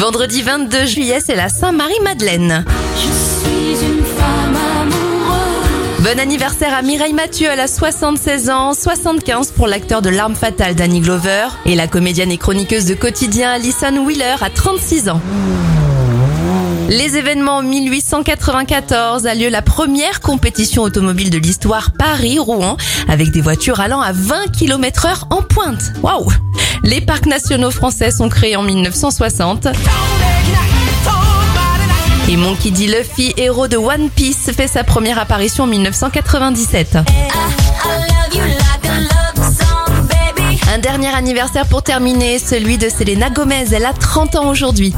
Vendredi 22 juillet, c'est la Saint-Marie-Madeleine. Bon anniversaire à Mireille Mathieu, elle a 76 ans, 75 pour l'acteur de L'arme fatale Danny Glover et la comédienne et chroniqueuse de quotidien Alison Wheeler a 36 ans. Les événements 1894 a lieu la première compétition automobile de l'histoire Paris-Rouen avec des voitures allant à 20 km heure en pointe. Waouh Les parcs nationaux français sont créés en 1960. Et Monkey D. Luffy, héros de One Piece, fait sa première apparition en 1997. Un dernier anniversaire pour terminer, celui de Selena Gomez, elle a 30 ans aujourd'hui.